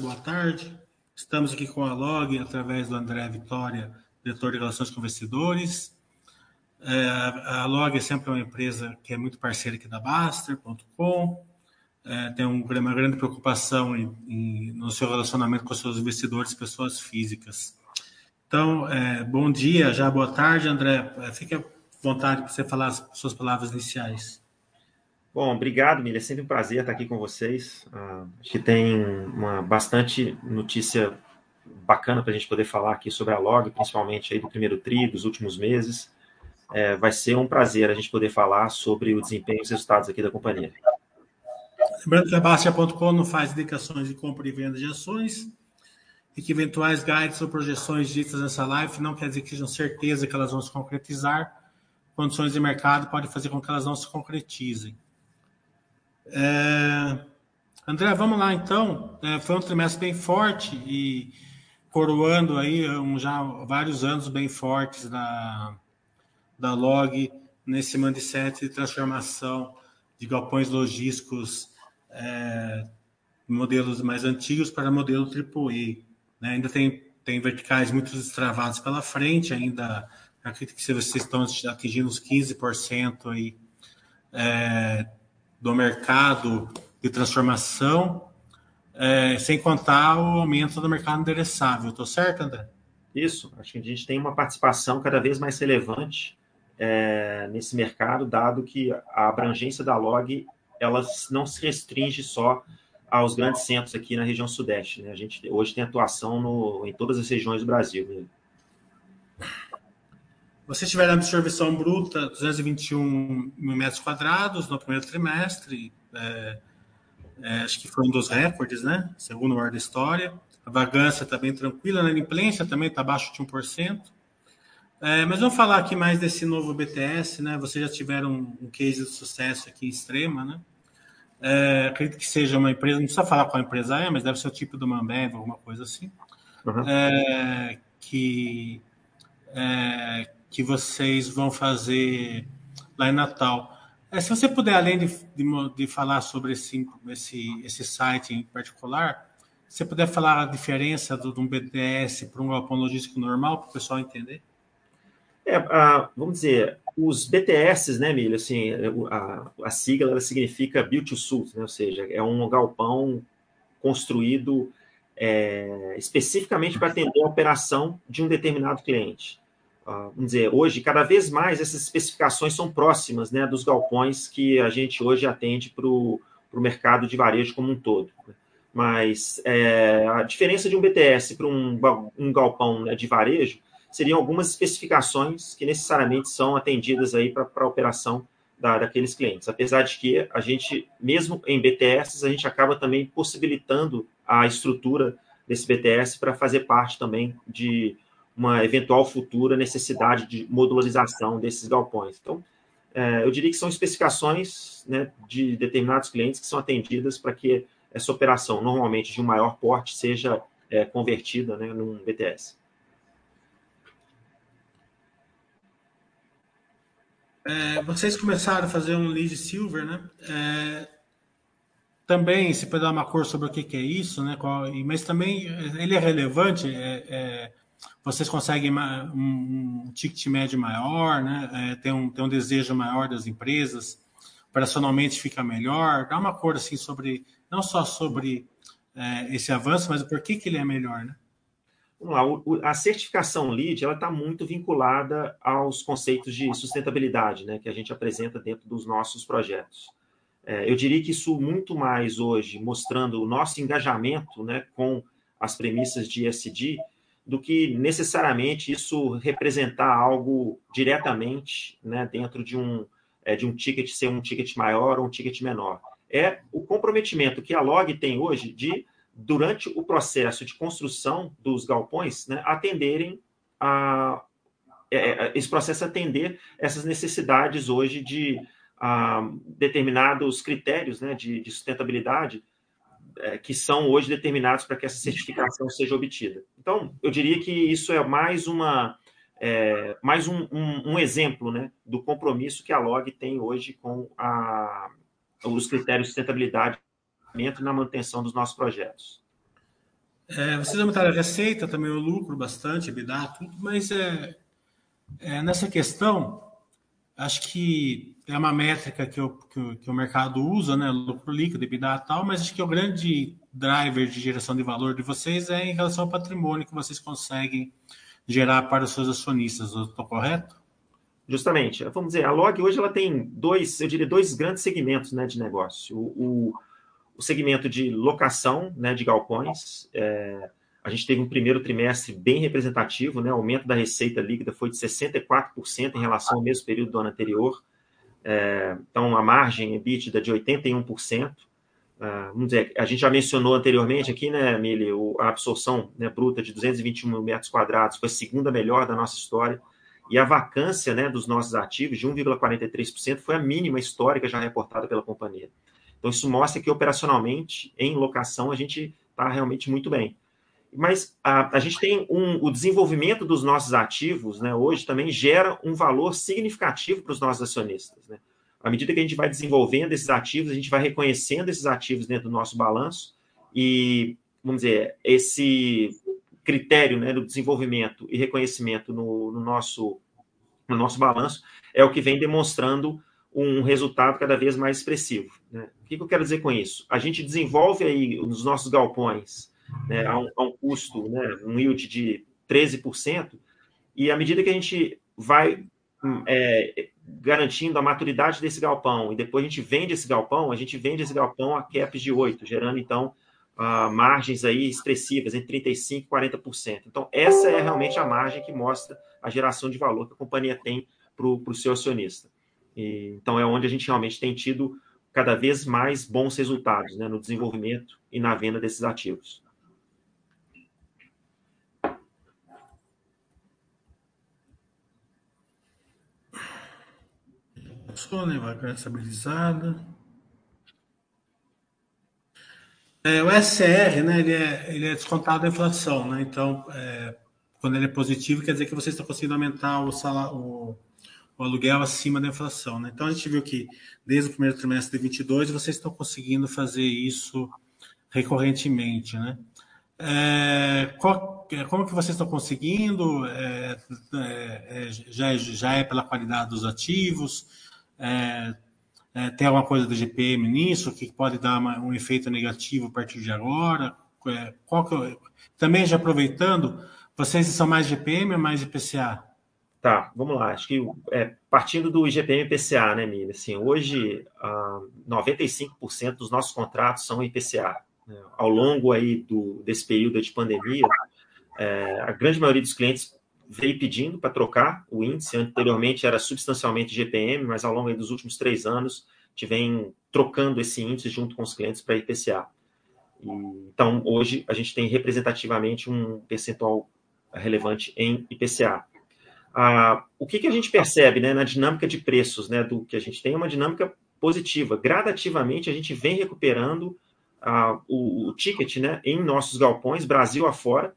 boa tarde. Estamos aqui com a Log, através do André Vitória, diretor de Relações com Investidores. É, a Log é sempre uma empresa que é muito parceira aqui da Baster.com, é, tem um, uma grande preocupação em, em, no seu relacionamento com seus investidores, pessoas físicas. Então, é, bom dia, já boa tarde, André. Fique à vontade para você falar as suas palavras iniciais. Bom, obrigado, Milha. É sempre um prazer estar aqui com vocês. Uh, acho que tem uma bastante notícia bacana para a gente poder falar aqui sobre a Log, principalmente aí do primeiro TRI, dos últimos meses. É, vai ser um prazer a gente poder falar sobre o desempenho e os resultados aqui da companhia. Lembrando que a Bastia.com não faz indicações de compra e venda de ações e que eventuais guides ou projeções ditas nessa live não quer dizer que sejam certeza que elas vão se concretizar. Condições de mercado podem fazer com que elas não se concretizem. É... André, vamos lá então. É, foi um trimestre bem forte e coroando aí um, já vários anos bem fortes da, da Log nesse mindset de transformação de galpões logísticos é, modelos mais antigos para modelo AAA. Né? Ainda tem, tem verticais muito destravados pela frente, ainda acredito que vocês estão atingindo uns 15% aí, é, do mercado de transformação, é, sem contar o aumento do mercado endereçável. Estou certo, André? Isso, acho que a gente tem uma participação cada vez mais relevante é, nesse mercado, dado que a abrangência da log ela não se restringe só aos grandes centros aqui na região sudeste. Né? A gente hoje tem atuação no, em todas as regiões do Brasil. Né? Vocês tiveram absorção bruta 221 mil metros quadrados no primeiro trimestre. É, é, acho que foi um dos recordes, né? Segundo o ar da história. A vagância está bem tranquila, na inadimplência também está abaixo de 1%. É, mas vamos falar aqui mais desse novo BTS, né? Vocês já tiveram um, case de sucesso aqui extrema, né? É, acredito que seja uma empresa, não precisa falar qual empresa é, mas deve ser o tipo do Mambev, alguma coisa assim. Uhum. É, que é, que vocês vão fazer lá em Natal. É, se você puder, além de, de, de, falar sobre esse, esse, esse site em particular, você puder falar a diferença do, de um BTS para um galpão logístico normal, para o pessoal entender. É, a, vamos dizer, os BTS, né, Milho, assim, a, a sigla ela significa Build to Suit, né, ou seja, é um galpão construído é, especificamente para atender a operação de um determinado cliente. Ah, vamos dizer, hoje, cada vez mais essas especificações são próximas né, dos galpões que a gente hoje atende para o mercado de varejo como um todo. Mas é, a diferença de um BTS para um, um galpão né, de varejo seriam algumas especificações que necessariamente são atendidas aí para a operação da, daqueles clientes. Apesar de que a gente, mesmo em BTS, a gente acaba também possibilitando a estrutura desse BTS para fazer parte também de uma eventual futura necessidade de modularização desses galpões. Então, é, eu diria que são especificações né, de determinados clientes que são atendidas para que essa operação, normalmente de um maior porte, seja é, convertida né, num BTS. É, vocês começaram a fazer um lead silver, né? É, também, se puder dar uma cor sobre o que, que é isso, né? Qual, mas também ele é relevante. É, é vocês conseguem um, ticket médio maior, né? É, tem, um, tem um desejo maior das empresas, operacionalmente fica melhor. Dá uma cor assim sobre, não só sobre é, esse avanço, mas por que, que ele é melhor, né? A certificação LEED está muito vinculada aos conceitos de sustentabilidade, né, que a gente apresenta dentro dos nossos projetos. É, eu diria que isso muito mais hoje mostrando o nosso engajamento, né, com as premissas de ESG, do que necessariamente isso representar algo diretamente, né, dentro de um é, de um ticket ser um ticket maior ou um ticket menor. É o comprometimento que a Log tem hoje de durante o processo de construção dos galpões, né, atenderem a é, é, esse processo atender essas necessidades hoje de a, determinados critérios né, de, de sustentabilidade é, que são hoje determinados para que essa certificação seja obtida. Então, eu diria que isso é mais uma é, mais um, um, um, exemplo né, do compromisso que a Log tem hoje com a, os critérios de sustentabilidade na manutenção dos nossos projetos. É, vocês aumentaram a receita, também o lucro bastante, EBITDA, tudo, mas é, é, nessa questão, acho que é uma métrica que, eu, que, que, o mercado usa, né? Lucro líquido, EBITDA tal, mas acho que o grande driver de geração de valor de vocês é em relação ao patrimônio que vocês conseguem gerar para os seus acionistas, estou correto? Justamente. Vamos dizer, a Log hoje ela tem dois, eu diria, dois grandes segmentos né, de negócio. O, o, o segmento de locação né, de galpões. É, a gente teve um primeiro trimestre bem representativo, né? O aumento da receita líquida foi de 64% em relação ao mesmo período do ano anterior. É, então, a margem EBITDA de 81%. Uh, vamos dizer, a gente já mencionou anteriormente aqui, né, Mili, a absorção né, bruta de 221 mil metros quadrados foi a segunda melhor da nossa história, e a vacância né, dos nossos ativos de 1,43% foi a mínima histórica já reportada pela companhia. Então, isso mostra que operacionalmente, em locação, a gente está realmente muito bem. Mas a, a gente tem um, o desenvolvimento dos nossos ativos, né, hoje também gera um valor significativo para os nossos acionistas. Né? À medida que a gente vai desenvolvendo esses ativos, a gente vai reconhecendo esses ativos dentro do nosso balanço e, vamos dizer, esse critério né, do desenvolvimento e reconhecimento no, no, nosso, no nosso balanço é o que vem demonstrando um resultado cada vez mais expressivo. Né? O que, que eu quero dizer com isso? A gente desenvolve aí os nossos galpões né, a, um, a um custo, né, um yield de 13%, e à medida que a gente vai hum, é, garantindo a maturidade desse galpão e depois a gente vende esse galpão, a gente vende esse galpão a caps de 8, gerando então uh, margens aí expressivas entre 35% e 40%. Então, essa é realmente a margem que mostra a geração de valor que a companhia tem para o seu acionista. E, então, é onde a gente realmente tem tido cada vez mais bons resultados né, no desenvolvimento e na venda desses ativos. Né? É, o SR, né? Ele é, ele é descontado da inflação, né? Então, é, quando ele é positivo, quer dizer que você está conseguindo aumentar o, salário, o, o, aluguel acima da inflação, né? Então, a gente viu que desde o primeiro trimestre de 22 vocês estão conseguindo fazer isso recorrentemente, né? É, qual, é, como que vocês estão conseguindo? É, é, é, já, já é pela qualidade dos ativos? É, é, tem alguma coisa do GPM nisso que pode dar uma, um efeito negativo a partir de agora? É, que, também já aproveitando, vocês são mais GPM ou mais IPCA? Tá, vamos lá. Acho que é, partindo do IGPM e IPCA, né, Mili? Assim, hoje, ah, 95% dos nossos contratos são IPCA. Né? Ao longo aí do, desse período de pandemia, é, a grande maioria dos clientes veio pedindo para trocar o índice. Anteriormente era substancialmente GPM, mas ao longo dos últimos três anos, vem trocando esse índice junto com os clientes para IPCA. E, então, hoje, a gente tem representativamente um percentual relevante em IPCA. Ah, o que, que a gente percebe né, na dinâmica de preços né, do que a gente tem é uma dinâmica positiva. Gradativamente, a gente vem recuperando ah, o, o ticket né, em nossos galpões, Brasil afora,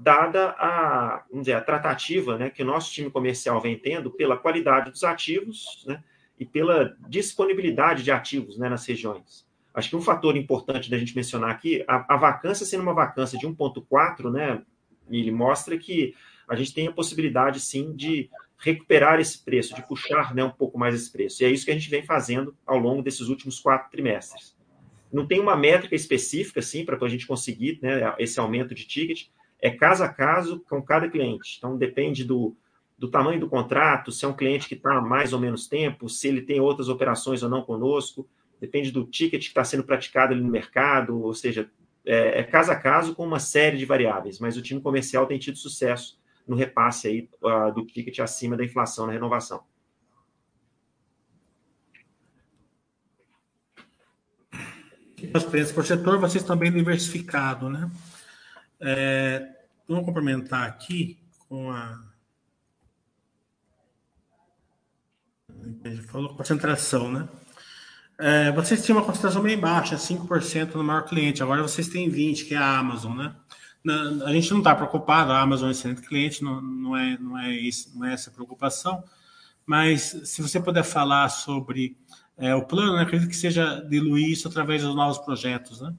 dada a, vamos dizer, a tratativa né, que o nosso time comercial vem tendo pela qualidade dos ativos né, e pela disponibilidade de ativos né, nas regiões. Acho que um fator importante da gente mencionar aqui, a, a vacância sendo uma vacância de 1,4, né, ele mostra que a gente tem a possibilidade, sim, de recuperar esse preço, de puxar né, um pouco mais esse preço. E é isso que a gente vem fazendo ao longo desses últimos quatro trimestres. Não tem uma métrica específica, assim, para a gente conseguir né, esse aumento de ticket, é caso a caso com cada cliente. Então, depende do, do tamanho do contrato, se é um cliente que está há mais ou menos tempo, se ele tem outras operações ou não conosco, depende do ticket que está sendo praticado ali no mercado, ou seja, é, é, caso a caso com uma série de variáveis, mas o time comercial tem tido sucesso no repasse aí, uh, do ticket acima da inflação na renovação. As preços por setor, vocês estão bem diversificados, né? É, vamos complementar aqui com a. Falou concentração, né? É, vocês tinham uma concentração bem baixa, 5% no maior cliente, agora vocês têm 20%, que é a Amazon, né? Na, a gente não está preocupado, a Amazon é excelente cliente, não, não, é, não, é isso, não é essa a preocupação, mas se você puder falar sobre é, o plano, né, acredito que seja diluir isso através dos novos projetos, né?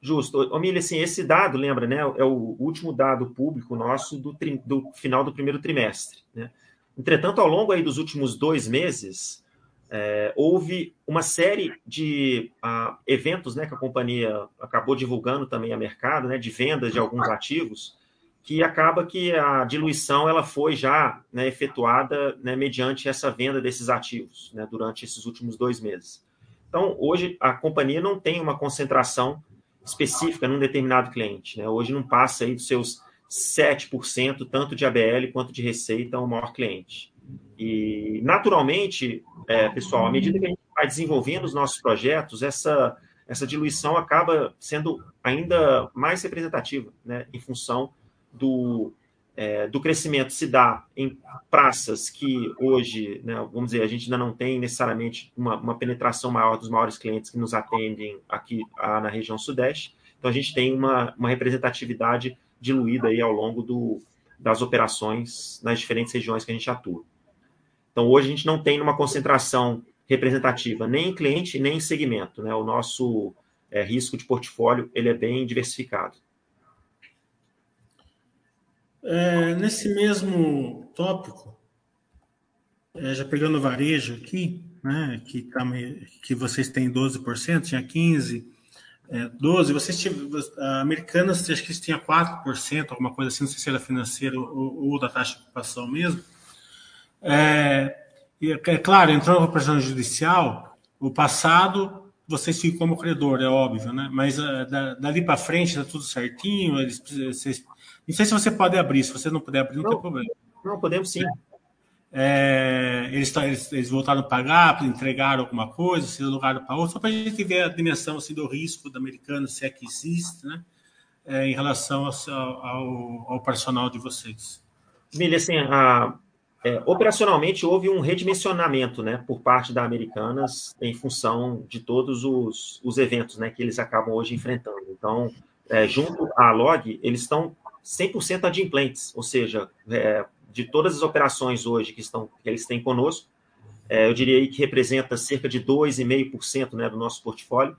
Justo. Omília, assim, esse dado, lembra, né? É o último dado público nosso do, tri, do final do primeiro trimestre. Né? Entretanto, ao longo aí dos últimos dois meses, é, houve uma série de uh, eventos né, que a companhia acabou divulgando também a mercado, né, de vendas de alguns ativos, que acaba que a diluição ela foi já né, efetuada né, mediante essa venda desses ativos né, durante esses últimos dois meses. Então, hoje, a companhia não tem uma concentração específica num determinado cliente. Né? Hoje não passa aí dos seus 7%, tanto de ABL quanto de receita, ao maior cliente. E, naturalmente, é, pessoal, à medida que a gente vai desenvolvendo os nossos projetos, essa, essa diluição acaba sendo ainda mais representativa, né, em função do, é, do crescimento se dá em praças que hoje, né, vamos dizer, a gente ainda não tem necessariamente uma, uma, penetração maior dos maiores clientes que nos atendem aqui a, na região sudeste. Então, a gente tem uma, uma representatividade diluída aí ao longo do, das operações nas diferentes regiões que a gente atua. Então, hoje a gente não tem uma concentração representativa nem em cliente, nem em segmento. Né? O nosso é, risco de portfólio ele é bem diversificado. É, nesse mesmo tópico, é, já pegando o varejo aqui, né, que, tá, que vocês têm 12%, tinha 15%, é, 12%, vocês tinham, a Americanas, acho que eles tinham 4%, alguma coisa assim, não sei se era financeiro ou, ou da taxa de ocupação mesmo. É, é claro, entrou na operação judicial, o passado vocês ficam como credor, é óbvio, né? Mas uh, dali para frente está tudo certinho. Eles, vocês, não sei se você pode abrir, se você não puder abrir, não, não tem problema. Não, podemos sim. É, eles, eles, eles, voltaram a pagar, entregaram alguma coisa, se alugaram para outra, só para a gente ver a dimensão assim, do risco do americano, se é que existe, né? É, em relação ao, ao, ao personal de vocês. Milha, assim, a, é, operacionalmente, houve um redimensionamento né, por parte da Americanas em função de todos os, os eventos né, que eles acabam hoje enfrentando. Então, é, junto à Log, eles estão 100% adimplentes, ou seja, é, de todas as operações hoje que, estão, que eles têm conosco, é, eu diria que representa cerca de 2,5% né, do nosso portfólio,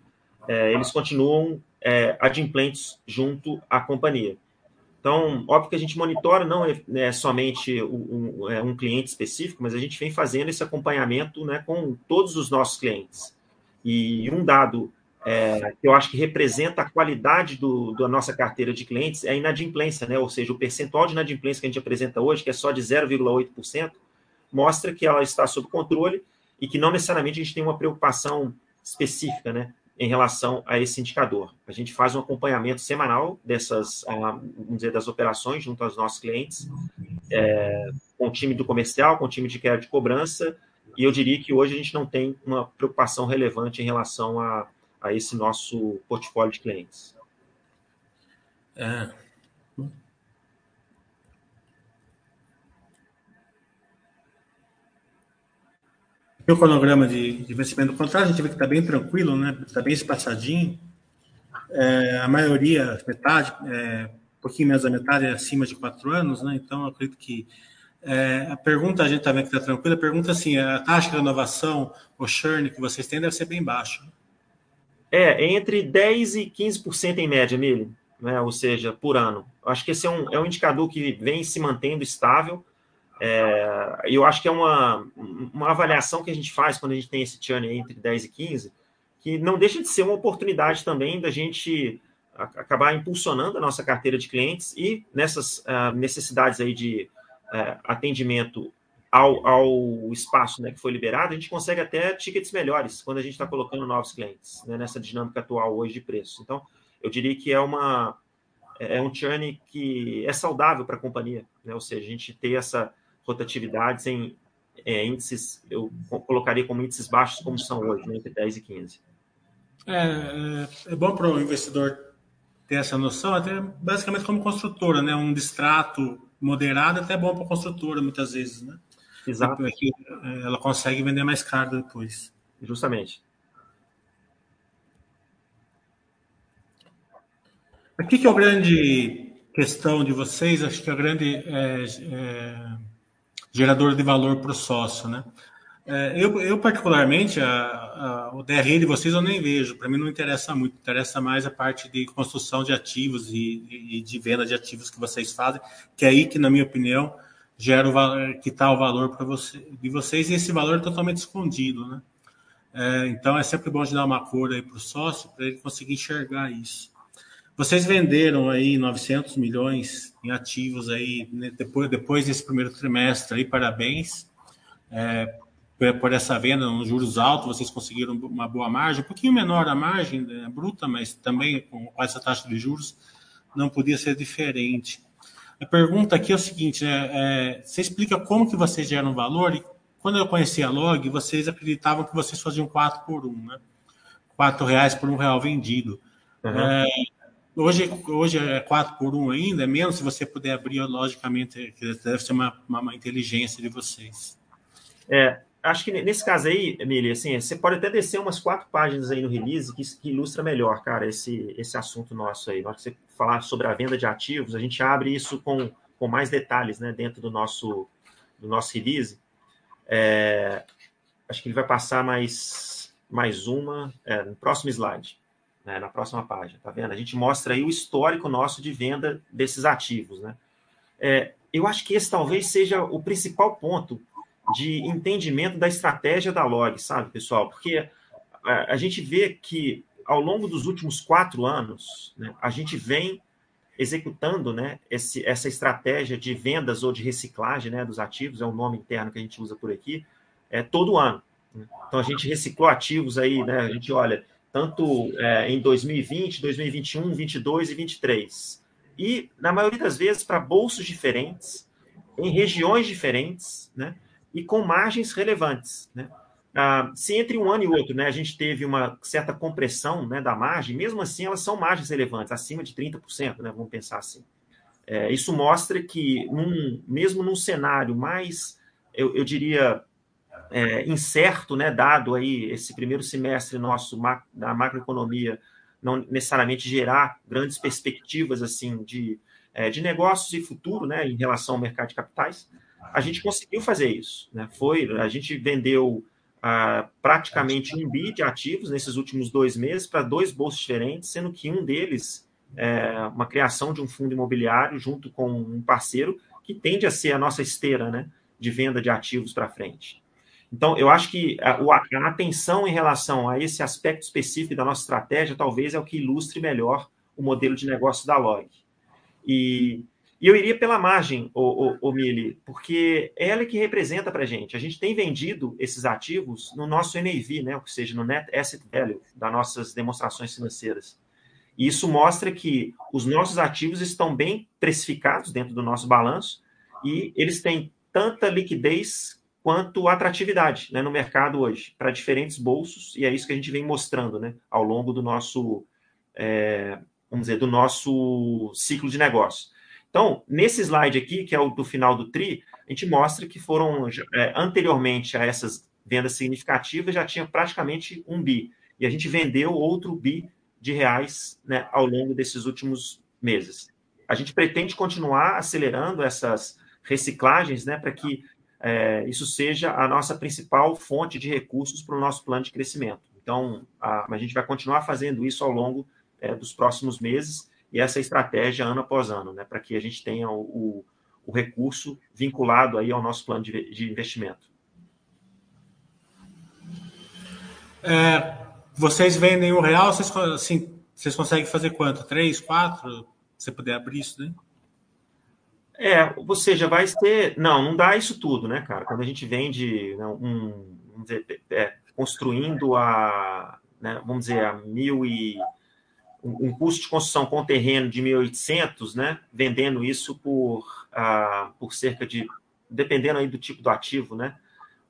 é, eles continuam é, adimplentes junto à companhia. Então, óbvio que a gente monitora não é, é somente um, um, é um, cliente específico, mas a gente vem fazendo esse acompanhamento né, com todos os nossos clientes. E um dado é, que eu acho que representa a qualidade do, da nossa carteira de clientes é a inadimplência, né? ou seja, o percentual de inadimplência que a gente apresenta hoje, que é só de 0,8%, mostra que ela está sob controle e que não necessariamente a gente tem uma preocupação específica, né? Em relação a esse indicador. A gente faz um acompanhamento semanal dessas, ah, vamos dizer, das operações junto aos nossos clientes, é, com o time do comercial, com o time de quebra de cobrança, e eu diria que hoje a gente não tem uma preocupação relevante em relação a, a esse nosso portfólio de clientes. É, o cronograma de, de vencimento do contrato, a gente vê que está bem tranquilo, né? Está bem espaçadinho. É, a maioria, metade, é, um pouquinho menos da metade é acima de quatro anos, né? Então, acredito que é, a pergunta, a gente está vendo que está tranquila, a pergunta assim, a taxa de renovação, o churn que vocês têm deve ser bem baixo. É, entre 10% e 15% em média, Mili, né? ou seja, por ano. Acho que esse é um, é um indicador que vem se mantendo estável, é, eu acho que é uma, uma avaliação que a gente faz quando a gente tem esse churn entre 10 e 15, que não deixa de ser uma oportunidade também da gente acabar impulsionando a nossa carteira de clientes e nessas uh, necessidades aí de uh, atendimento ao, ao espaço né, que foi liberado, a gente consegue até tickets melhores quando a gente está colocando novos clientes né, nessa dinâmica atual hoje de preço. Então, eu diria que é uma é um churn que é saudável para a companhia, né? ou seja, a gente ter essa rotatividades em é, índices, eu colocaria como índices baixos, como são hoje, né, entre 10 e 15. É, é, é bom para o investidor ter essa noção, até basicamente como construtora, né? Um distrato moderado até bom para a construtora, muitas vezes, né? Exato. Porque é, ela consegue vender mais caro depois. Justamente. Aqui que é a grande questão de vocês, acho que a grande é, é gerador de valor para o sócio, né? É, eu, eu, particularmente, a, a, o DRE de vocês eu nem vejo. Para mim não interessa muito. Interessa mais a parte de construção de ativos e, e de venda de ativos que vocês fazem, que é aí que, na minha opinião, gera o valor, que está o valor para você, de vocês e esse valor é totalmente escondido, né? É, então é sempre bom de dar uma cor aí para o sócio para ele conseguir enxergar isso. Vocês venderam aí 900 milhões em ativos aí né, depois, depois desse primeiro trimestre aí, parabéns. É, por essa venda nos juros altos, vocês conseguiram uma boa margem, um pouquinho menor a margem né, bruta, mas também com essa taxa de juros não podia ser diferente. A pergunta aqui é o seguinte, né, é, você explica como que vocês geram valor e quando eu conheci a Log, vocês acreditavam que vocês faziam 4 por 1, né? 4 reais por um real vendido. Uhum. É, hoje, hoje é 4 por 1 ainda, é menos se você puder abrir, logicamente, deve ser uma, uma, uma inteligência de vocês. É, acho que nesse caso aí, Emília, assim, você pode até descer umas quatro páginas aí no release que, que ilustra melhor, cara, esse, esse assunto nosso aí. Na hora que você falar sobre a venda de ativos, a gente abre isso com, com mais detalhes, né, dentro do nosso, do nosso release. É, acho que ele vai passar mais, mais uma é, no próximo slide, né, na próxima página, tá vendo? A gente mostra aí o histórico nosso de venda desses ativos, né? É, eu acho que esse talvez seja o principal ponto de entendimento da estratégia da log, sabe, pessoal? Porque a, gente vê que ao longo dos últimos quatro anos, né, a gente vem executando né, esse, essa estratégia de vendas ou de reciclagem né, dos ativos, é o nome interno que a gente usa por aqui, é todo ano. Né? Então a gente reciclou ativos aí, né? A gente olha tanto é, em 2020, 2021, 2022 e 2023. E, na maioria das vezes, para bolsos diferentes, em regiões diferentes, né? e com margens relevantes. Né? Ah, se entre um ano e outro né, a gente teve uma certa compressão né, da margem, mesmo assim elas são margens relevantes, acima de 30%, né, vamos pensar assim. É, isso mostra que, num, mesmo num cenário mais, eu, eu diria, é, incerto, né, dado aí esse primeiro semestre nosso da macroeconomia não necessariamente gerar grandes perspectivas assim de, é, de negócios e futuro né, em relação ao mercado de capitais, a gente conseguiu fazer isso. Né? Foi, a gente vendeu ah, praticamente um bi de ativos nesses últimos dois meses para dois bolsos diferentes, sendo que um deles é uma criação de um fundo imobiliário junto com um parceiro que tende a ser a nossa esteira né, de venda de ativos para frente. Então, eu acho que a, a, atenção em relação a esse aspecto específico da nossa estratégia talvez é o que ilustre melhor o modelo de negócio da Log. E e eu iria pela margem, o, o, o Mili, porque é ela que representa para a gente. A gente tem vendido esses ativos no nosso NAV, né? ou seja, no Net Asset Value das nossas demonstrações financeiras. E isso mostra que os nossos ativos estão bem precificados dentro do nosso balanço e eles têm tanta liquidez quanto atratividade né, no mercado hoje, para diferentes bolsos, e é isso que a gente vem mostrando né, ao longo do nosso, é, vamos dizer, do nosso ciclo de negócio. Então, nesse slide aqui, que é o do final do TRI, a gente mostra que foram, é, anteriormente a essas vendas significativas, já tinha praticamente um bi. E a gente vendeu outro bi de reais né, ao longo desses últimos meses. A gente pretende continuar acelerando essas reciclagens né, para que é, isso seja a nossa principal fonte de recursos para o nosso plano de crescimento. Então, a, a gente vai continuar fazendo isso ao longo é, dos próximos meses e essa estratégia ano após ano, né, para que a gente tenha o, o, o, recurso vinculado aí ao nosso plano de, de investimento. É, vocês vendem o real, vocês, assim, vocês conseguem fazer quanto? Três, quatro? Se você puder abrir isso, né? É, ou seja, vai ter. Não, não dá isso tudo, né, cara? Quando a gente vende né, um, vamos dizer, é, construindo a, né, vamos dizer, a mil e um, custo de construção com terreno de 1.800, né, vendendo isso por, ah, por cerca de, dependendo aí do tipo do ativo, né,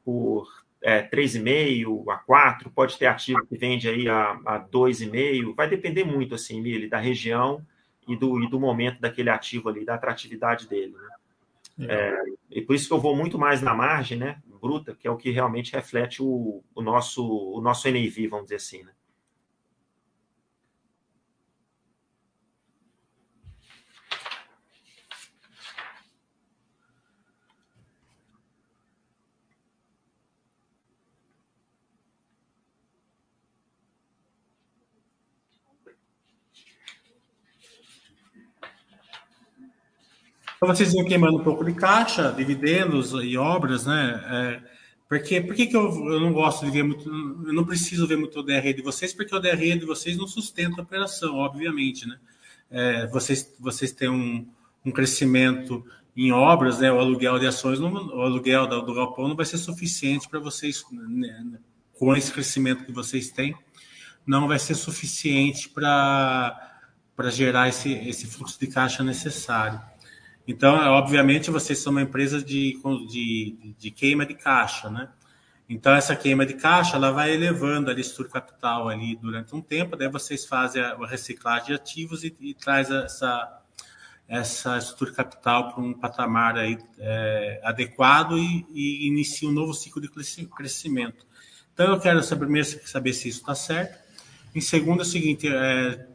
por é, 3,5 a 4, pode ter ativo que vende aí a, a 2,5, vai depender muito, assim, Mili, da região e do, e do momento daquele ativo ali, da atratividade dele, né. É, e por isso que eu vou muito mais na margem, né, bruta, que é o que realmente reflete o, o nosso o nosso NAV, vamos dizer assim, né. Então, vocês vão queimando um pouco de caixa, dividendos e obras, né? É, porque por que, eu, eu, não gosto de ver muito, eu não preciso ver muito o DRE de vocês, porque o DRE de vocês não sustenta a operação, obviamente, né? É, vocês, vocês têm um, um crescimento em obras, né? O aluguel de ações, não, o aluguel do, do galpão não vai ser suficiente para vocês, né, com esse crescimento que vocês têm, não vai ser suficiente para para gerar esse, esse fluxo de caixa necessário. Então, obviamente, vocês são uma empresa de, de, de queima de caixa, né? Então, essa queima de caixa, ela vai elevando a estrutura capital ali durante um tempo, daí vocês fazem a reciclagem de ativos e, e traz essa, essa estrutura capital para um patamar aí, é, adequado e, e, inicia um novo ciclo de crescimento. Então, eu quero saber, primeiro saber se isso está certo. Em segundo, é o seguinte, é,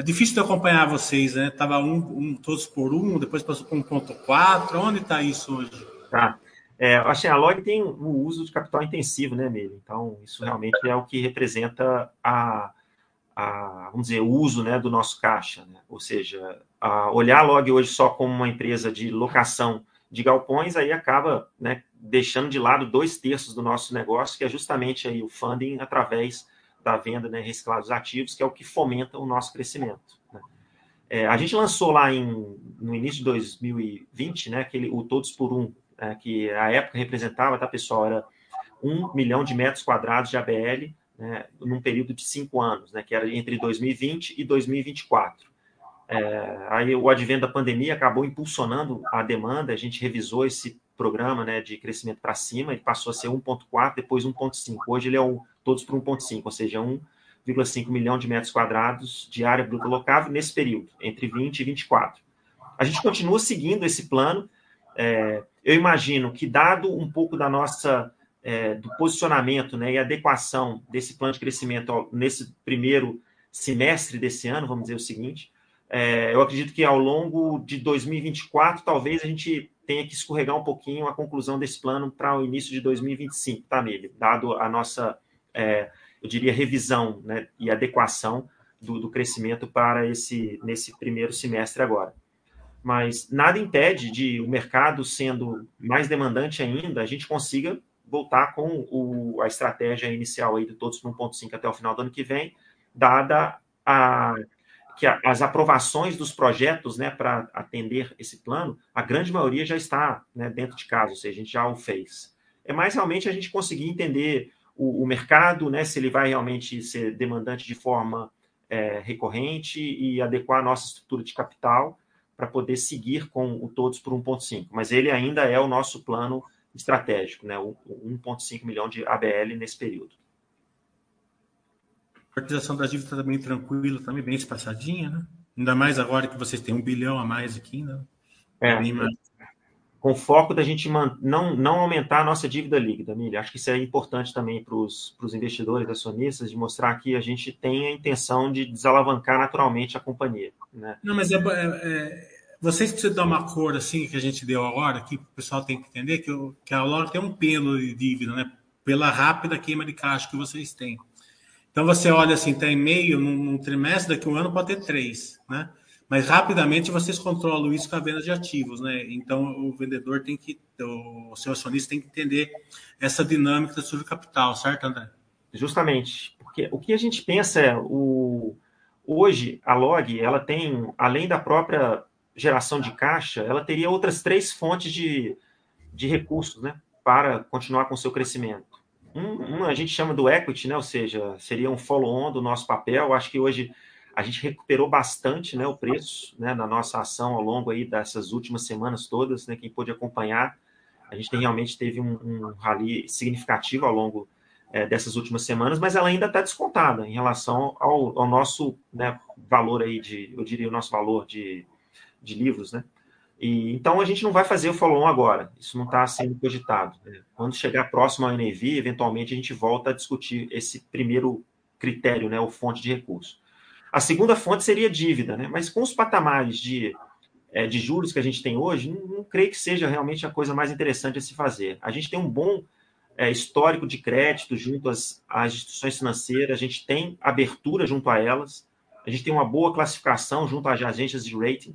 é difícil de acompanhar vocês, né? Tava um, um todos por um, depois passou para 1.4. Onde está isso hoje? Tá. É, assim, a log tem o uso de capital intensivo, né, Mili? Então, isso realmente é o que representa a, a vamos dizer, o uso né, do nosso caixa. Né? Ou seja, a olhar a log hoje só como uma empresa de locação de galpões, aí acaba né, deixando de lado dois terços do nosso negócio, que é justamente aí o funding através da venda, né, reciclar dos ativos, que é o que fomenta o nosso crescimento. Né? É, a gente lançou lá em, no início de 2020, né, aquele, o Todos por Um, é, que a época representava, tá, pessoal, era um milhão de metros quadrados de ABL, né, num período de cinco anos, né, que era entre 2020 e 2024. É, aí o advento da pandemia acabou impulsionando a demanda, a gente revisou esse programa né, de crescimento para cima, ele passou a ser 1,4, depois 1,5. Hoje ele é um, todos para 1,5, ou seja, 1,5 milhão de metros quadrados de área bruta locável nesse período, entre 20 e 24. A gente continua seguindo esse plano. É, eu imagino que, dado um pouco da nossa é, do posicionamento né, e adequação desse plano de crescimento nesse primeiro semestre desse ano, vamos dizer o seguinte, é, eu acredito que ao longo de 2024, talvez a gente tenha que escorregar um pouquinho a conclusão desse plano para o início de 2025, tá, nele, dado a nossa, é, eu diria, revisão né, e adequação do, do, crescimento para esse nesse primeiro semestre agora. Mas nada impede de o mercado sendo mais demandante ainda, a gente consiga voltar com o, a estratégia inicial aí de todos para 1.5 até o final do ano que vem, dada a que as aprovações dos projetos né, para atender esse plano, a grande maioria já está né, dentro de casa, ou seja, a gente já o fez. É mais realmente a gente conseguir entender o, o mercado, né, se ele vai realmente ser demandante de forma é, recorrente e adequar a nossa estrutura de capital para poder seguir com o todos por 1,5. Mas ele ainda é o nosso plano estratégico, né, 1,5 milhão de ABL nesse período. A amortização da dívida também tranquila, também bem espaçadinha, né? Ainda mais agora que vocês têm um bilhão a mais aqui, né? É, com foco da gente não, não aumentar a nossa dívida líquida, Milha. Acho que isso é importante também para os investidores, acionistas, de mostrar que a gente tem a intenção de desalavancar naturalmente a companhia. Né? Não, mas é, é, é vocês precisam dar uma cor assim que a gente deu agora, que o pessoal tem que entender que, que a Log tem um pêndulo de dívida, né? Pela rápida queima de caixa que vocês têm. Então você olha assim, tem tá meio num, num, trimestre, daqui a um ano pode ter três, né? Mas rapidamente vocês controlam isso com a venda de ativos, né? Então o vendedor tem que, o seu acionista tem que entender essa dinâmica do seu capital, certo, André? Justamente, porque o que a gente pensa é o hoje a Log ela tem além da própria geração de caixa, ela teria outras três fontes de, de recursos, né, para continuar com o seu crescimento. Um, um, a gente chama do equity, né? Ou seja, seria um follow-on do nosso papel. Acho que hoje a gente recuperou bastante, né, o preço, né, na nossa ação ao longo aí dessas últimas semanas todas, né? Quem pôde acompanhar, a gente tem, realmente teve um, um rally significativo ao longo é, dessas últimas semanas, mas ela ainda está descontada em relação ao, ao nosso né, valor aí de, eu diria, o nosso valor de, de livros, né? E, então a gente não vai fazer o follow-on agora, isso não está sendo cogitado. Né? Quando chegar próximo ao NAV, eventualmente a gente volta a discutir esse primeiro critério, né, o fonte de recurso. A segunda fonte seria dívida, né? mas com os patamares de, é, de juros que a gente tem hoje, não, não, creio que seja realmente a coisa mais interessante a se fazer. A gente tem um bom é, histórico de crédito junto às, às instituições financeiras, a gente tem abertura junto a elas, a gente tem uma boa classificação junto às agências de rating.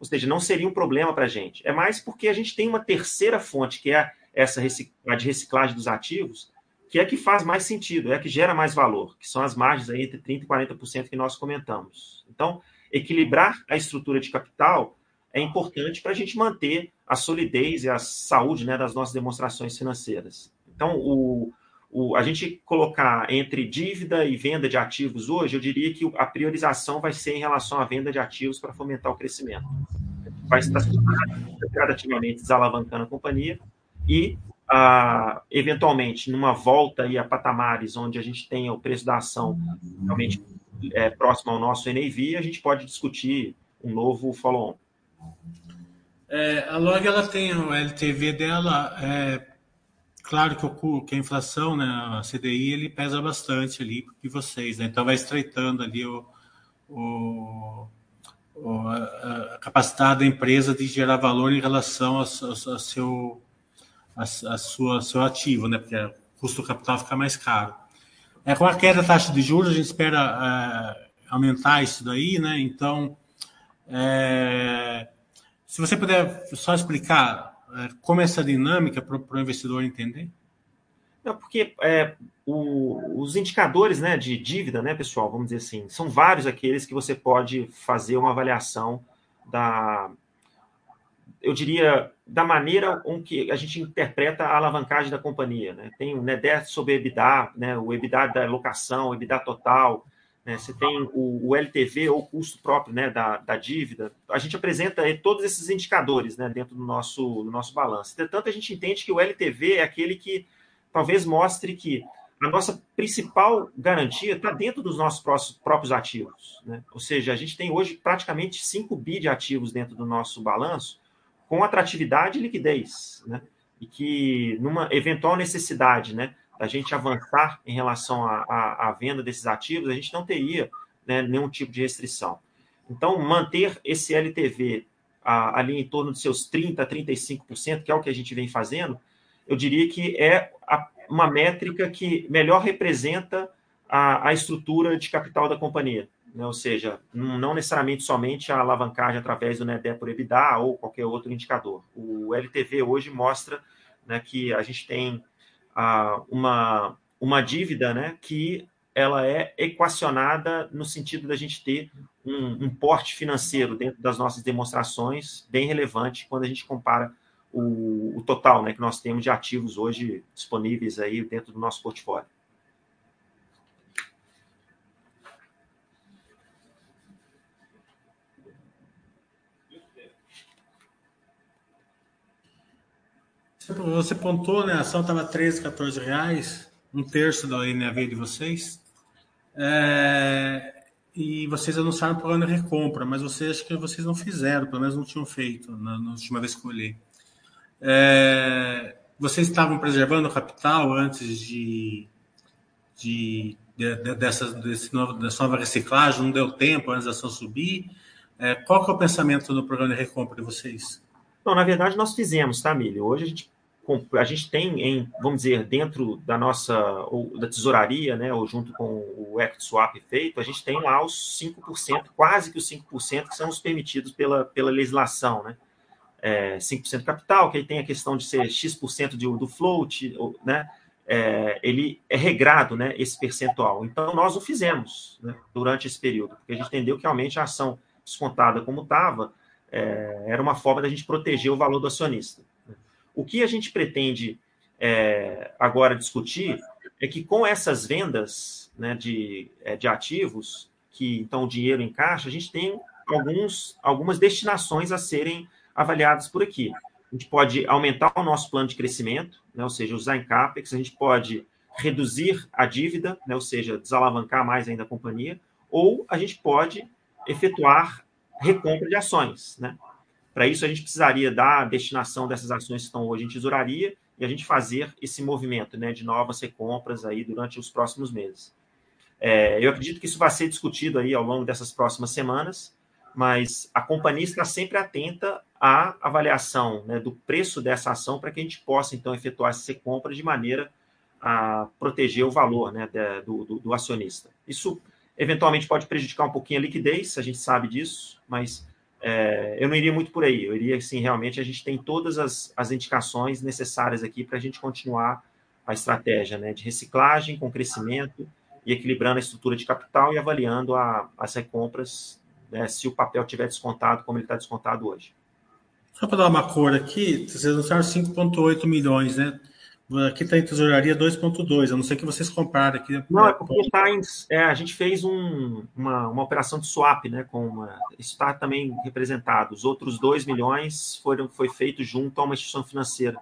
Ou seja, não seria um problema para a gente. É mais porque a gente tem uma terceira fonte, que é essa de reciclagem dos ativos, que é que faz mais sentido, é que gera mais valor, que são as margens aí entre 30% e 40% que nós comentamos. Então, equilibrar a estrutura de capital é importante para a gente manter a solidez e a saúde né, das nossas demonstrações financeiras. Então, o, o, a gente colocar entre dívida e venda de ativos hoje, eu diria que a priorização vai ser em relação à venda de ativos para fomentar o crescimento. Vai estar gradativamente desalavancando a companhia e, eventualmente, numa volta aí a patamares onde a gente tenha o preço da ação realmente é, próximo ao nosso NAV, a gente pode discutir um novo follow-on. É, a Log ela tem o LTV dela, é, claro que, o, que a inflação, né, a CDI, ele pesa bastante ali de vocês, né? então vai estreitando ali o, o, o a, a, capacidade da empresa de gerar valor em relação a, a, a seu a, a, sua seu ativo, né? Porque o custo do capital fica mais caro. É, com a queda da taxa de juros, a gente espera é, aumentar isso daí, né? Então, é, se você puder só explicar é, como é essa dinâmica para o investidor entender. Não, porque é, o, os indicadores né, de dívida, né, pessoal, vamos dizer assim, são vários aqueles que você pode fazer uma avaliação da, eu diria, da maneira com que a gente interpreta a alavancagem da companhia. Né? Tem o NEDET sobre o EBITDA, né? o EBITDA da locação, o EBITDA total, né? você tem o, o, LTV ou custo próprio né? da, da dívida. A gente apresenta todos esses indicadores né? dentro do nosso, do nosso balanço. Entretanto, a gente entende que o LTV é aquele que talvez mostre que a nossa principal garantia está dentro dos nossos próprios ativos. Né? Ou seja, a gente tem hoje praticamente 5 bi de ativos dentro do nosso balanço, com atratividade e liquidez, né? E que numa eventual necessidade, né, da gente avançar em relação à, venda desses ativos, a gente não teria né, nenhum tipo de restrição. Então, manter esse LTV a, ali em torno de seus 30%, 35%, que é o que a gente vem fazendo, eu diria que é a, uma métrica que melhor representa a, a estrutura de capital da companhia né? ou seja, não necessariamente somente a alavancagem através do NEDE por EBITDA ou qualquer outro indicador. O LTV hoje mostra né, que a gente tem ah, uma, uma dívida né, que ela é equacionada no sentido da gente ter um, um porte financeiro dentro das nossas demonstrações bem relevante quando a gente compara o, o, total né, que nós temos de ativos hoje disponíveis aí dentro do nosso portfólio. Você pontou, né? A ação estava 13, 14 reais, um terço da NAV de vocês. É, e vocês anunciaram programa de recompra, mas vocês acho que vocês não fizeram, pelo menos não tinham feito na, na última vez que eu olhei. É, vocês estavam preservando o capital antes de, de, de, de dessa, novo, dessa nova reciclagem, não deu tempo antes da ação subir. É, qual que é o pensamento no programa de recompra de vocês? Não, na verdade nós fizemos, tá, Milho? Hoje a gente a gente tem em, vamos dizer, dentro da nossa, ou da tesouraria, né, ou junto com o equity swap feito, a gente tem lá os 5%, quase que os 5% que são os permitidos pela, pela legislação, né? É, 5% capital, que aí tem a questão de ser X% de, do float, né? É, ele é regrado, né, esse percentual. Então, nós o fizemos né, durante esse período, porque a gente entendeu que realmente a ação descontada como estava é, era uma forma da gente proteger o valor do acionista. O que a gente pretende é, agora discutir é que com essas vendas né, de, é, de ativos, que então o dinheiro em caixa, a gente tem alguns, algumas destinações a serem avaliadas por aqui. A gente pode aumentar o nosso plano de crescimento, né, ou seja, usar em CAPEX, a gente pode reduzir a dívida, né, ou seja, desalavancar mais ainda a companhia, ou a gente pode efetuar recompra de ações. Né? Para isso, a gente precisaria da destinação dessas ações que estão hoje em tesouraria e a gente fazer esse movimento né, de novas recompras aí durante os próximos meses. É, eu acredito que isso vai ser discutido aí ao longo dessas próximas semanas, mas a companhia está sempre atenta à avaliação né, do preço dessa ação para que a gente possa, então, efetuar essa recompra de maneira a proteger o valor né, do, do, do acionista. Isso, eventualmente, pode prejudicar um pouquinho a liquidez, a gente sabe disso, mas é, eu não iria muito por aí. Eu iria, assim, realmente, a gente tem todas as, as indicações necessárias aqui para a gente continuar a estratégia né, de reciclagem com crescimento e equilibrando a estrutura de capital e avaliando a, as recompras né, se o papel tiver descontado como ele está descontado hoje. Só para dar uma cor aqui, vocês lançaram 5,8 milhões, né? Aqui está em tesouraria 2,2, a não ser que vocês compraram aqui. Não, é porque tá em, é, a gente fez um, uma, uma operação de swap, né? Com uma, isso está também representado. Os outros 2 milhões foram, foi feito junto a uma instituição financeira.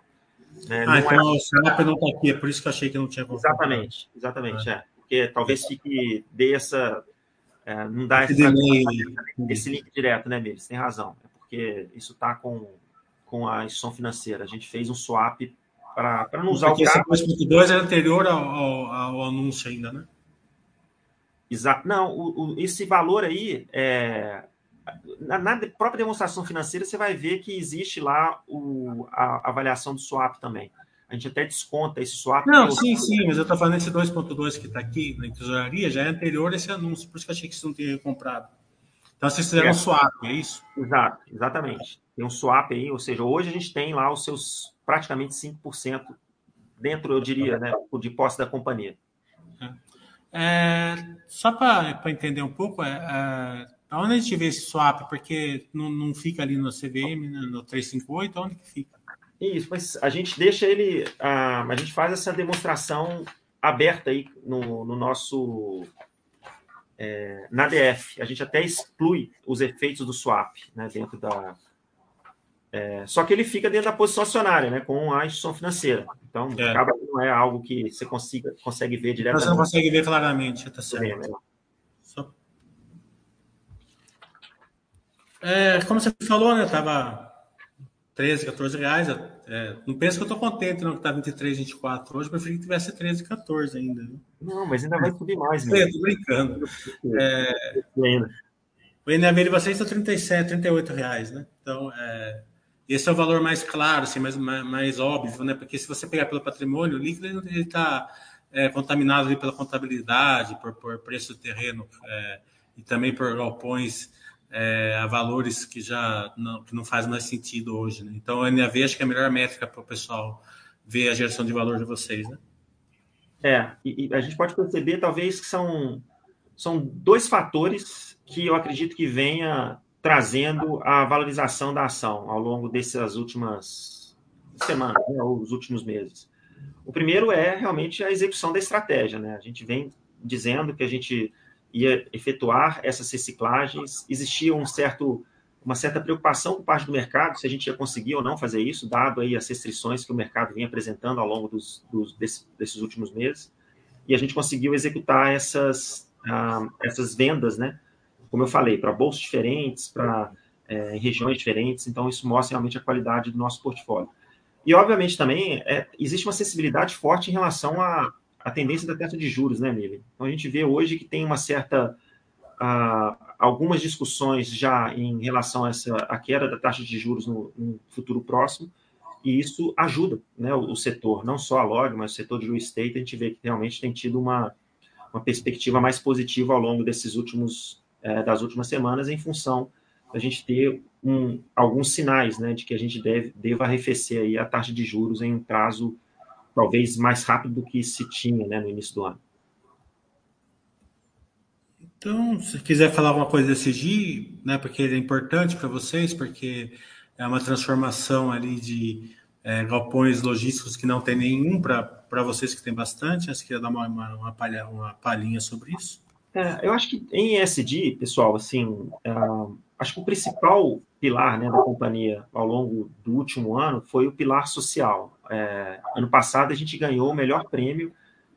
Né? Ah, então é... o swap não está aqui, é por isso que achei que não tinha comprado. Exatamente, exatamente, é. é. Porque talvez fique, dê essa. É, não dá esse, esse link direto, né, Meires? Tem razão. É porque isso está com, com a instituição financeira. A gente fez um swap para não usar porque o carro. Esse 2.2 é anterior ao, ao, ao, anúncio ainda, né? Exato. Não, o, o, esse valor aí, é, na, na, própria demonstração financeira, você vai ver que existe lá o, a, a avaliação do swap também. A gente até desconta esse swap. Não, sim, sim, mas eu estou falando esse 2.2 que está aqui na tesouraria, já é anterior a esse anúncio, por isso que eu achei que você não tinha comprado. Então vocês fizeram é. um swap, é isso? Exato, exatamente. Tem um swap aí, ou seja, hoje a gente tem lá os seus praticamente 5% dentro, eu diria, né, de posse da companhia. É, só para entender um pouco, é, é, onde a gente vê esse swap? Porque não, não fica ali no CVM, né, no 358, onde que fica? Isso, mas a gente deixa ele, a, a gente faz essa demonstração aberta aí no, no nosso é, na DF. A gente até exclui os efeitos do swap né, dentro da, é, só que ele fica dentro da posição acionária, né, com a instituição financeira. Então, é. acaba que não é algo que você consiga, consegue ver diretamente. Você não consegue ver claramente, está certo. Né? É, como você falou, né, estava 13, 14 reais. É, não penso que eu estou contente, não, que está 23, 24 hoje. Preferi que tivesse 13, 14 ainda. Né? Não, mas ainda vai subir mais. Né? Estou brincando. É, o NAV de vocês está 37, 38 reais, né? Então, é, esse é o valor mais claro, assim, mais, mais, mais óbvio, né? Porque se você pegar pelo patrimônio, o líquido ele está é, contaminado ali pela contabilidade, por, por preço do terreno é, e também por galpões é, a valores que já não, que não faz mais sentido hoje. Né? Então, o NAV acho que é a melhor métrica para o pessoal ver a geração de valor de vocês, né? É, e, e a gente pode perceber, talvez, que são, são dois fatores que eu acredito que venha trazendo a valorização da ação ao longo dessas últimas semanas, né, ou os últimos meses. O primeiro é realmente a execução da estratégia. Né? A gente vem dizendo que a gente ia efetuar essas reciclagens, existia um certo, uma certa preocupação por parte do mercado se a gente ia conseguir ou não fazer isso, dado aí as restrições que o mercado vinha apresentando ao longo dos, dos desse, desses últimos meses, e a gente conseguiu executar essas, ah, essas vendas, né, como eu falei, para bolsas diferentes, para é, regiões diferentes, então isso mostra realmente a qualidade do nosso portfólio. E, obviamente, também é, existe uma sensibilidade forte em relação à, à tendência da taxa de juros, né, Mili? Então, a gente vê hoje que tem uma certa. algumas discussões já em relação a essa a queda da taxa de juros no, no futuro próximo, e isso ajuda né, o, o, setor, não só a log, mas o setor de real estate, a gente vê que realmente tem tido uma, uma perspectiva mais positiva ao longo desses últimos é, das últimas semanas em função da gente ter um, alguns sinais né, de que a gente deve, deva arrefecer aí a taxa de juros em um prazo talvez mais rápido do que se tinha né, no início do ano. Então, se quiser falar alguma coisa desse GI, né, porque ele é importante para vocês, porque é uma transformação ali de é, galpões logísticos que não tem nenhum para vocês que tem bastante. Acho que ia dar uma, uma, uma, palha, uma palhinha sobre isso. É, eu acho que em ESG, pessoal, assim, uh, acho que o principal pilar né, da companhia ao longo do último ano foi o pilar social. É, ano passado a gente ganhou o melhor prêmio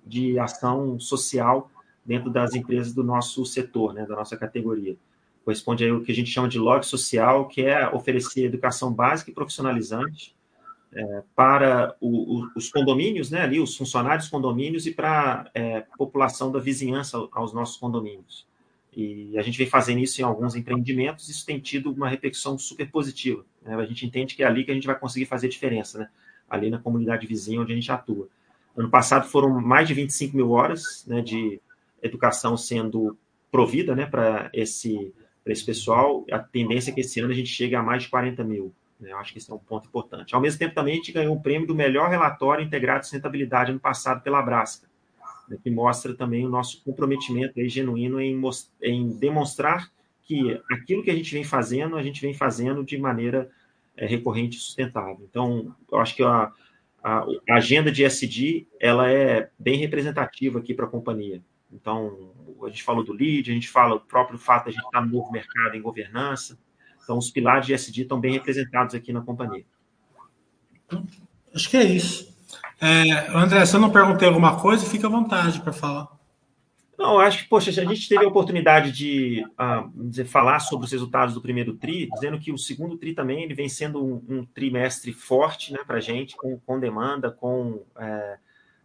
de ação social dentro das empresas do nosso setor, né, da nossa categoria. Corresponde aí o que a gente chama de log social, que é oferecer educação básica e profissionalizante é, para o, o, os condomínios, né, ali, os funcionários condomínios e para é, a população da vizinhança aos nossos condomínios. E a gente vem fazendo isso em alguns empreendimentos, isso tem tido uma repercussão super positiva. Né? A gente entende que é ali que a gente vai conseguir fazer diferença, né? ali na comunidade vizinha onde a gente atua. Ano passado foram mais de 25 mil horas né, de educação sendo provida né, para esse esse pessoal. A tendência é que esse ano a gente chegue a mais de 40 mil. Né? Eu acho que esse é um ponto importante. Ao mesmo tempo, também a gente ganhou o prêmio do melhor relatório integrado de sustentabilidade ano passado pela Abrasca, né? que mostra também o nosso comprometimento aí, genuíno em, em demonstrar que aquilo que a gente vem fazendo, a gente vem fazendo de maneira é, recorrente e sustentável. Então, eu acho que a, a, a agenda de SD ela é bem representativa aqui para a companhia. Então, a gente falou do lead, a gente fala o próprio fato de a gente estar no novo mercado em governança. Então, os pilares de SD estão bem representados aqui na companhia. Acho que é isso. É, André, se eu não perguntei alguma coisa, fica à vontade para falar. Não, acho que, poxa, a gente teve a oportunidade de uh, dizer, falar sobre os resultados do primeiro TRI, dizendo que o segundo TRI também ele vem sendo um, um trimestre forte né, para a gente, com, com, demanda, com é,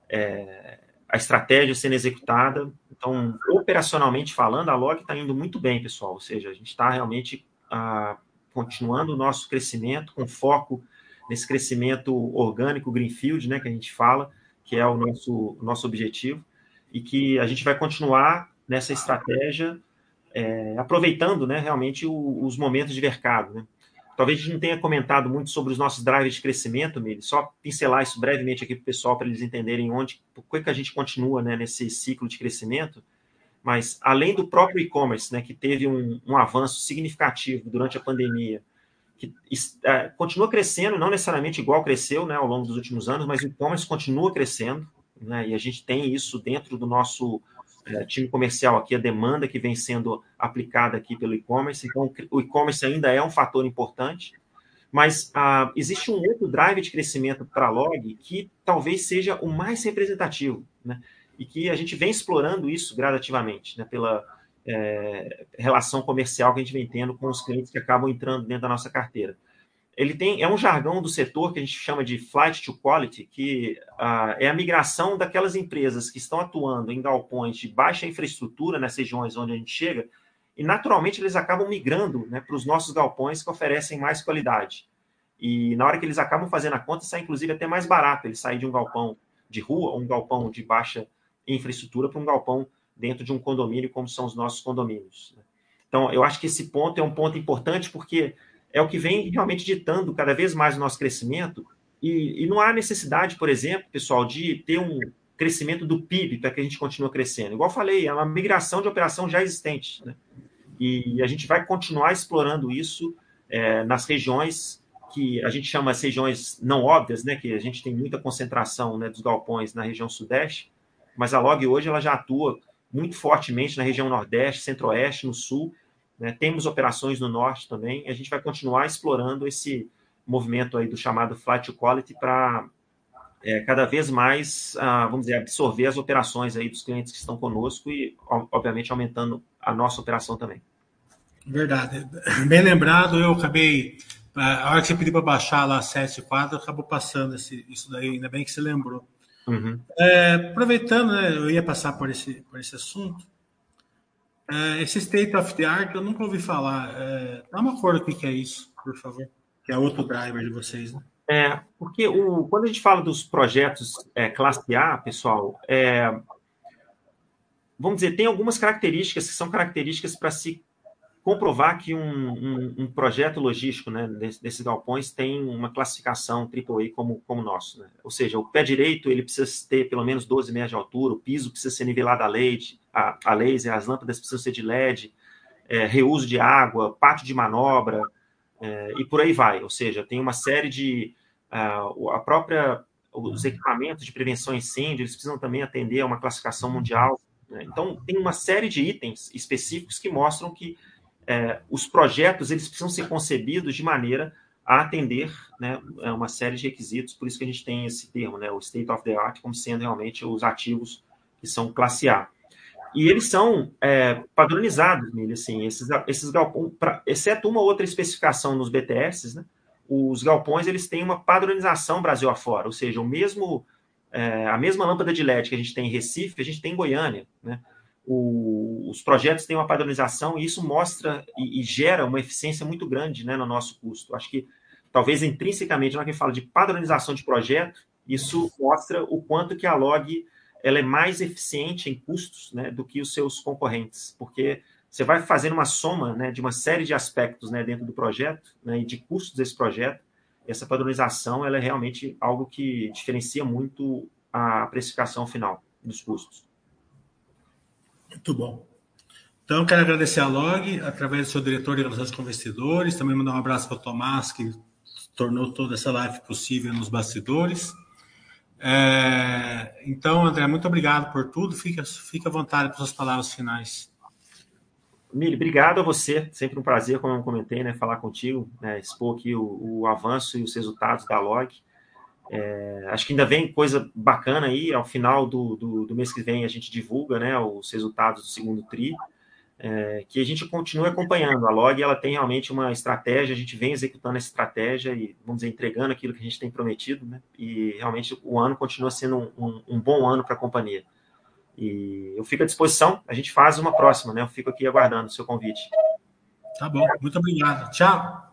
é, a estratégia sendo executada. Então, operacionalmente falando, a Log está indo muito bem, pessoal. Ou seja, a gente está realmente continuando o nosso crescimento com foco nesse crescimento orgânico, greenfield, né, que a gente fala, que é o nosso, nosso objetivo e que a gente vai continuar nessa estratégia, é, aproveitando né, realmente o, os momentos de mercado. Né? Talvez a gente não tenha comentado muito sobre os nossos drivers de crescimento, Mili, só pincelar isso brevemente aqui para o pessoal, para eles entenderem onde, por que, que a gente continua né, nesse ciclo de crescimento. Mas, além do próprio e-commerce, né, que teve um, um, avanço significativo durante a pandemia, que é, continua crescendo, não necessariamente igual cresceu né, ao longo dos últimos anos, mas o e-commerce continua crescendo, né? E a gente tem isso dentro do nosso é, time comercial aqui, a demanda que vem sendo aplicada aqui pelo e-commerce. Então, o e-commerce ainda é um fator importante, mas ah, existe um outro drive de crescimento para a Log que talvez seja o mais representativo, né? E que a gente vem explorando isso gradativamente, né? Pela é, relação comercial que a gente vem tendo com os clientes que acabam entrando dentro da nossa carteira ele tem é um jargão do setor que a gente chama de flight to quality, que uh, é a migração daquelas empresas que estão atuando em galpões de baixa infraestrutura nas regiões onde a gente chega, e naturalmente eles acabam migrando né, para os nossos galpões que oferecem mais qualidade. E na hora que eles acabam fazendo a conta, sai inclusive até mais barato ele sair de um galpão de rua, ou um galpão de baixa infraestrutura, para um galpão dentro de um condomínio, como são os nossos condomínios. Né. Então, eu acho que esse ponto é um ponto importante, porque é o que vem realmente ditando cada vez mais o nosso crescimento. E, e não há necessidade, por exemplo, pessoal, de ter um crescimento do PIB para que a gente continue crescendo. Igual falei, é uma migração de operação já existente. Né? E a gente vai continuar explorando isso é, nas regiões que a gente chama as regiões não óbvias, né? que a gente tem muita concentração né, dos galpões na região sudeste, mas a Log hoje ela já atua muito fortemente na região nordeste, centro-oeste, no sul, né? Temos operações no norte também. A gente vai continuar explorando esse movimento aí do chamado flight to quality para é, cada vez mais, ah, vamos dizer, absorver as operações aí dos clientes que estão conosco e, obviamente, aumentando a nossa operação também. Verdade. Bem lembrado, eu acabei. A hora que você pediu para baixar lá 7 quadro, acabou passando esse, isso daí, ainda bem que você lembrou. Uhum. É, aproveitando, né, eu ia passar por esse, por esse assunto. É, esse state of the art eu nunca ouvi falar. É, dá uma cor do que é isso, por favor. Que é outro driver de vocês, né? É, porque o, quando a gente fala dos projetos é, classe A, pessoal, é, vamos dizer, tem algumas características que são características para se comprovar que um, um, um, projeto logístico né, desses galpões tem uma classificação AAA como, como nosso. Né? Ou seja, o pé direito ele precisa ter pelo menos 12 metros de altura, o piso precisa ser nivelado a, leite, a, a laser, as lâmpadas precisam ser de LED, é, reuso de água, pátio de manobra é, e por aí vai. Ou seja, tem uma série de... Uh, a própria... Os equipamentos de prevenção a incêndio, eles precisam também atender a uma classificação mundial. Né? Então, tem uma série de itens específicos que mostram que é, os projetos eles precisam ser concebidos de maneira a atender né, é uma série de requisitos, por isso que a gente tem esse termo, né, o state of the art, como sendo realmente os ativos que são classe A. E eles são é, padronizados nele, assim, esses, esses galpões, exceto uma outra especificação nos BTS, né, os galpões eles têm uma padronização Brasil afora, ou seja, o mesmo, é, a mesma lâmpada de LED que a gente tem em Recife, a gente tem em Goiânia, né, o, os projetos têm uma padronização e isso mostra e, e, gera uma eficiência muito grande né, no nosso custo. Acho que talvez intrinsecamente, na hora que fala de padronização de projeto, isso mostra o quanto que a Log ela é mais eficiente em custos né, do que os seus concorrentes, porque você vai fazendo uma soma né, de uma série de aspectos né, dentro do projeto né, e de custos desse projeto. Essa padronização ela é realmente algo que diferencia muito a precificação final dos custos. Muito bom. Então, quero agradecer a Log, através do seu diretor de relações com investidores, também mandar um abraço para o Tomás, que tornou toda essa live possível nos bastidores. É, então, André, muito obrigado por tudo. Fica, fica à vontade para suas palavras finais. Mili, obrigado a você. Sempre um prazer, como eu comentei, né, falar contigo, né, expor aqui o, o, avanço e os resultados da Log. É, acho que ainda vem coisa bacana aí. Ao final do, do, do, mês que vem, a gente divulga né, os resultados do segundo TRI é, que a gente continue acompanhando. A Log ela tem realmente uma estratégia, a gente vem executando essa estratégia e, vamos dizer, entregando aquilo que a gente tem prometido, né? E realmente o ano continua sendo um, um, um bom ano para a companhia. E eu fico à disposição, a gente faz uma próxima, né? Eu fico aqui aguardando o seu convite. Tá bom, muito obrigado. Tchau.